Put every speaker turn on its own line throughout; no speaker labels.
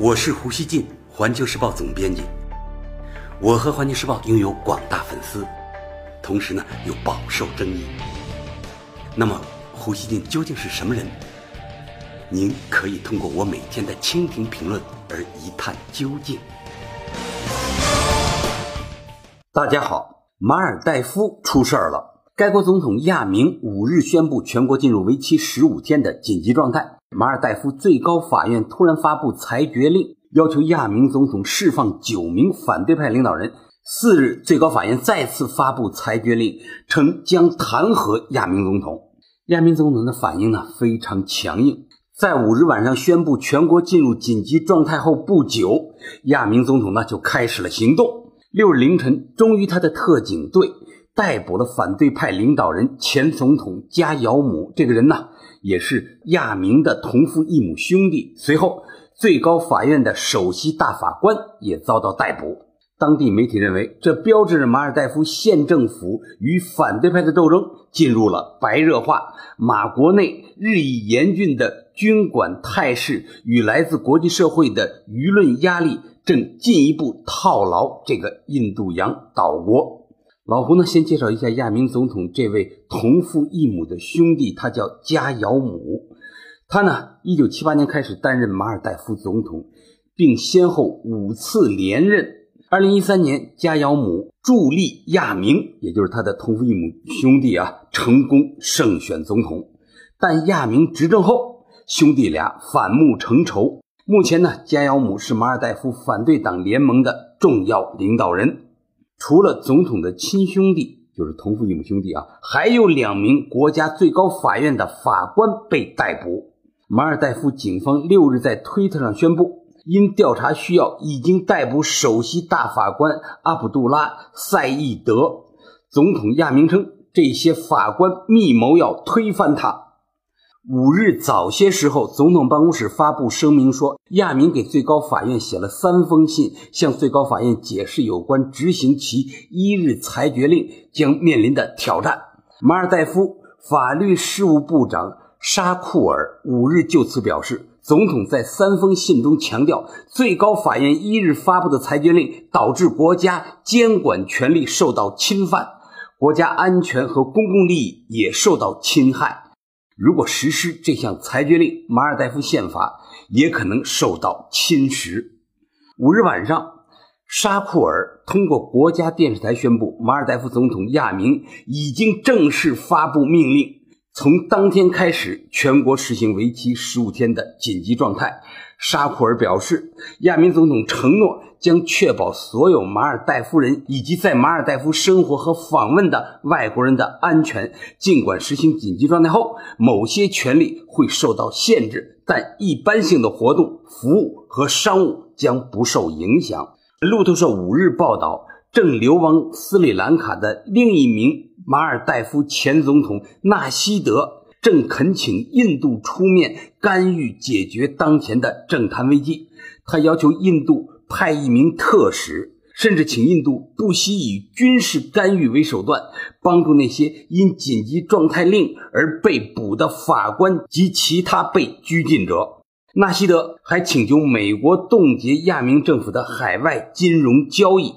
我是胡锡进，环球时报总编辑。我和环球时报拥有广大粉丝，同时呢又饱受争议。那么，胡锡进究竟是什么人？您可以通过我每天的蜻蜓评论而一探究竟。大家好，马尔代夫出事儿了。该国总统亚明五日宣布全国进入为期十五天的紧急状态。马尔代夫最高法院突然发布裁决令，要求亚明总统释放九名反对派领导人。四日，最高法院再次发布裁决令，称将弹劾亚明总统。亚明总统的反应呢非常强硬，在五日晚上宣布全国进入紧急状态后不久，亚明总统呢就开始了行动。六日凌晨，终于他的特警队。逮捕了反对派领导人前总统加姚姆，这个人呢也是亚明的同父异母兄弟。随后，最高法院的首席大法官也遭到逮捕。当地媒体认为，这标志着马尔代夫县政府与反对派的斗争进入了白热化。马国内日益严峻的军管态势与来自国际社会的舆论压力，正进一步套牢这个印度洋岛国。老胡呢，先介绍一下亚明总统这位同父异母的兄弟，他叫加姚姆。他呢，一九七八年开始担任马尔代夫总统，并先后五次连任。二零一三年，加姚姆助力亚明，也就是他的同父异母兄弟啊，成功胜选总统。但亚明执政后，兄弟俩反目成仇。目前呢，加姚姆是马尔代夫反对党联盟的重要领导人。除了总统的亲兄弟，就是同父异母兄弟啊，还有两名国家最高法院的法官被逮捕。马尔代夫警方六日在推特上宣布，因调查需要，已经逮捕首席大法官阿卜杜拉·赛义德。总统亚明称，这些法官密谋要推翻他。五日早些时候，总统办公室发布声明说，亚明给最高法院写了三封信，向最高法院解释有关执行其一日裁决令将面临的挑战。马尔代夫法律事务部长沙库尔五日就此表示，总统在三封信中强调，最高法院一日发布的裁决令导致国家监管权力受到侵犯，国家安全和公共利益也受到侵害。如果实施这项裁决令，马尔代夫宪法也可能受到侵蚀。五日晚上，沙库尔通过国家电视台宣布，马尔代夫总统亚明已经正式发布命令，从当天开始，全国实行为期十五天的紧急状态。沙库尔表示，亚明总统承诺将确保所有马尔代夫人以及在马尔代夫生活和访问的外国人的安全。尽管实行紧急状态后，某些权利会受到限制，但一般性的活动、服务和商务将不受影响。路透社五日报道，正流亡斯里兰卡的另一名马尔代夫前总统纳西德。正恳请印度出面干预解决当前的政坛危机。他要求印度派一名特使，甚至请印度不惜以军事干预为手段，帮助那些因紧急状态令而被捕的法官及其他被拘禁者。纳西德还请求美国冻结亚明政府的海外金融交易。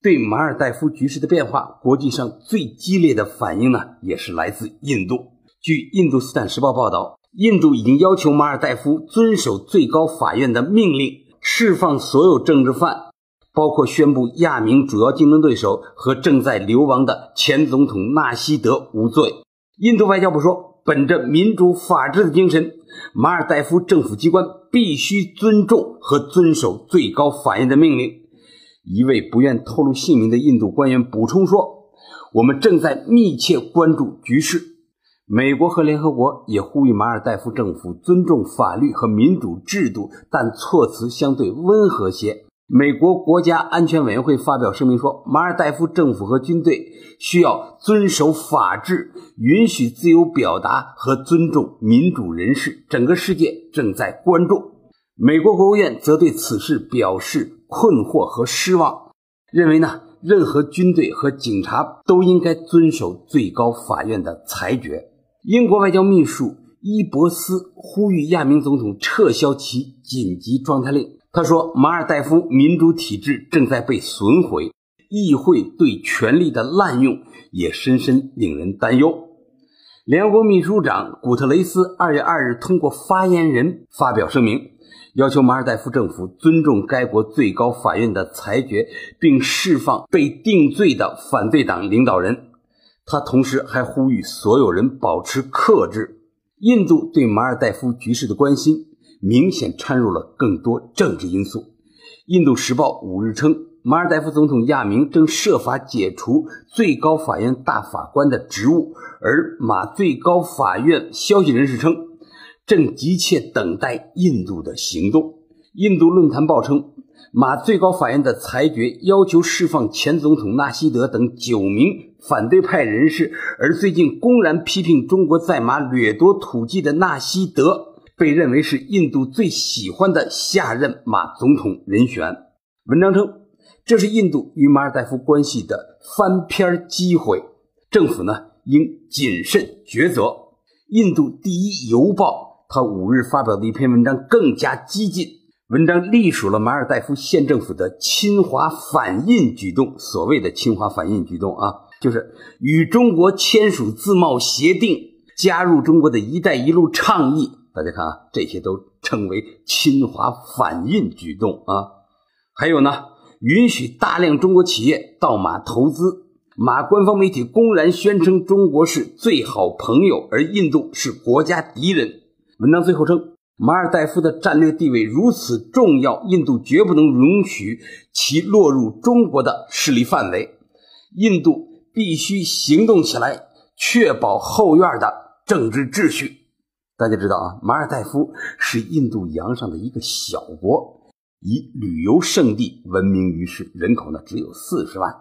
对马尔代夫局势的变化，国际上最激烈的反应呢，也是来自印度。据《印度斯坦时报》报道，印度已经要求马尔代夫遵守最高法院的命令，释放所有政治犯，包括宣布亚明主要竞争对手和正在流亡的前总统纳西德无罪。印度外交部说，本着民主法治的精神，马尔代夫政府机关必须尊重和遵守最高法院的命令。一位不愿透露姓名的印度官员补充说：“我们正在密切关注局势。”美国和联合国也呼吁马尔代夫政府尊重法律和民主制度，但措辞相对温和些。美国国家安全委员会发表声明说，马尔代夫政府和军队需要遵守法治，允许自由表达和尊重民主人士。整个世界正在关注。美国国务院则对此事表示困惑和失望，认为呢，任何军队和警察都应该遵守最高法院的裁决。英国外交秘书伊博斯呼吁亚明总统撤销其紧急状态令。他说：“马尔代夫民主体制正在被损毁，议会对权力的滥用也深深令人担忧。”联合国秘书长古特雷斯二月二日通过发言人发表声明，要求马尔代夫政府尊重该国最高法院的裁决，并释放被定罪的反对党领导人。他同时还呼吁所有人保持克制。印度对马尔代夫局势的关心明显掺入了更多政治因素。印度时报五日称，马尔代夫总统亚明正设法解除最高法院大法官的职务。而马最高法院消息人士称，正急切等待印度的行动。印度论坛报称，马最高法院的裁决要求释放前总统纳西德等九名反对派人士，而最近公然批评中国在马掠夺土地的纳西德，被认为是印度最喜欢的下任马总统人选。文章称，这是印度与马尔代夫关系的翻篇机会。政府呢？应谨慎抉择。印度第一邮报他五日发表的一篇文章更加激进，文章隶属了马尔代夫县政府的侵华反印举动。所谓的侵华反印举动啊，就是与中国签署自贸协定、加入中国的一带一路倡议。大家看啊，这些都称为侵华反印举动啊。还有呢，允许大量中国企业到马投资。马官方媒体公然宣称中国是最好朋友，而印度是国家敌人。文章最后称，马尔代夫的战略地位如此重要，印度绝不能容许其落入中国的势力范围。印度必须行动起来，确保后院的政治秩序。大家知道啊，马尔代夫是印度洋上的一个小国，以旅游胜地闻名于世，人口呢只有四十万。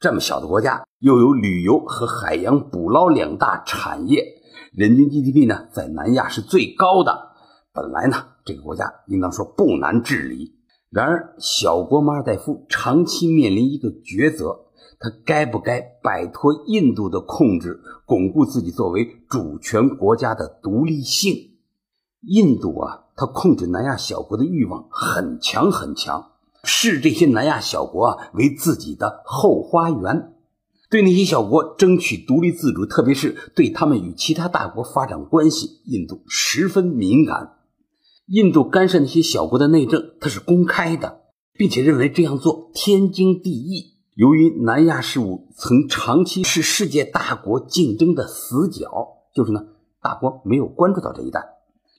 这么小的国家，又有旅游和海洋捕捞两大产业，人均 GDP 呢在南亚是最高的。本来呢，这个国家应当说不难治理。然而，小国马尔代夫长期面临一个抉择：它该不该摆脱印度的控制，巩固自己作为主权国家的独立性？印度啊，它控制南亚小国的欲望很强很强。视这些南亚小国啊为自己的后花园，对那些小国争取独立自主，特别是对他们与其他大国发展关系，印度十分敏感。印度干涉那些小国的内政，它是公开的，并且认为这样做天经地义。由于南亚事务曾长期是世界大国竞争的死角，就是呢，大国没有关注到这一带，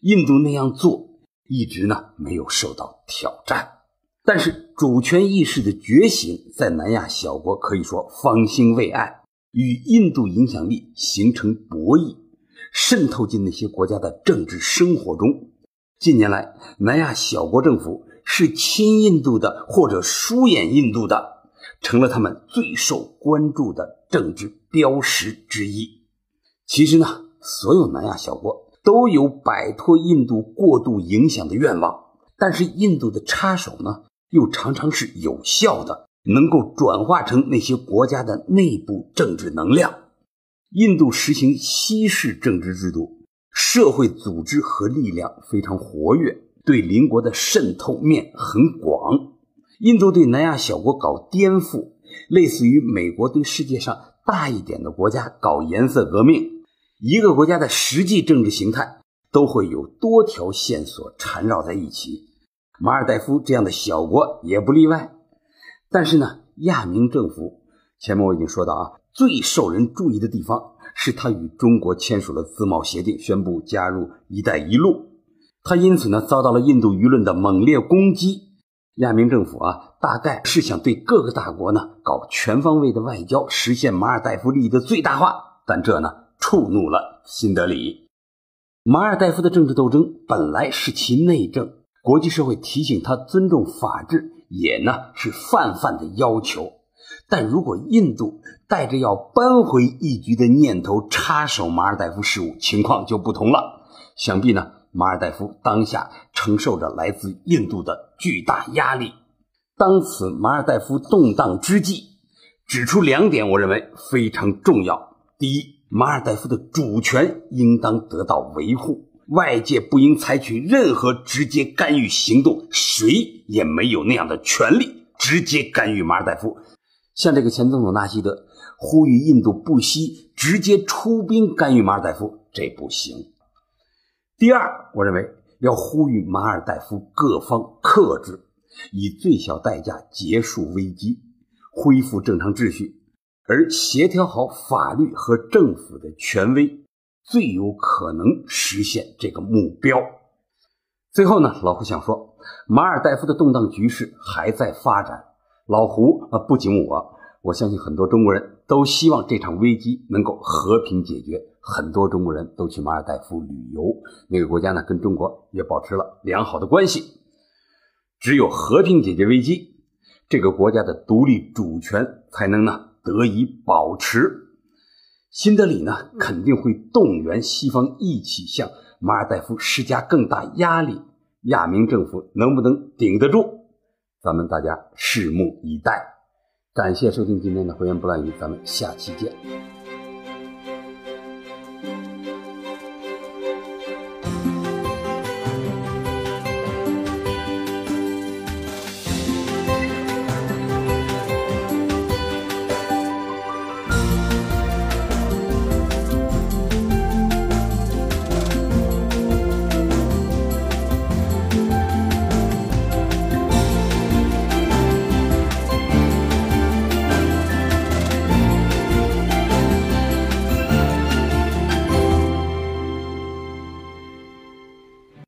印度那样做一直呢没有受到挑战。但是主权意识的觉醒，在南亚小国可以说方兴未艾，与印度影响力形成博弈，渗透进那些国家的政治生活中。近年来，南亚小国政府是亲印度的或者疏远印度的，成了他们最受关注的政治标识之一。其实呢，所有南亚小国都有摆脱印度过度影响的愿望，但是印度的插手呢？又常常是有效的，能够转化成那些国家的内部政治能量。印度实行西式政治制度，社会组织和力量非常活跃，对邻国的渗透面很广。印度对南亚小国搞颠覆，类似于美国对世界上大一点的国家搞颜色革命。一个国家的实际政治形态都会有多条线索缠绕在一起。马尔代夫这样的小国也不例外，但是呢，亚明政府前面我已经说到啊，最受人注意的地方是他与中国签署了自贸协定，宣布加入“一带一路”，他因此呢遭到了印度舆论的猛烈攻击。亚明政府啊，大概是想对各个大国呢搞全方位的外交，实现马尔代夫利益的最大化，但这呢触怒了新德里。马尔代夫的政治斗争本来是其内政。国际社会提醒他尊重法治，也呢是泛泛的要求。但如果印度带着要扳回一局的念头插手马尔代夫事务，情况就不同了。想必呢，马尔代夫当下承受着来自印度的巨大压力。当此马尔代夫动荡之际，指出两点，我认为非常重要。第一，马尔代夫的主权应当得到维护。外界不应采取任何直接干预行动，谁也没有那样的权利直接干预马尔代夫。像这个前总统纳西德呼吁印度不惜直接出兵干预马尔代夫，这不行。第二，我认为要呼吁马尔代夫各方克制，以最小代价结束危机，恢复正常秩序，而协调好法律和政府的权威，最有可能实现这个目标。最后呢，老胡想说，马尔代夫的动荡局势还在发展。老胡啊，不仅我，我相信很多中国人都希望这场危机能够和平解决。很多中国人都去马尔代夫旅游，那个国家呢跟中国也保持了良好的关系。只有和平解决危机，这个国家的独立主权才能呢得以保持。新德里呢肯定会动员西方一起向马尔代夫施加更大压力。亚明政府能不能顶得住？咱们大家拭目以待。感谢收听今天的《回言不乱语》，咱们下期见。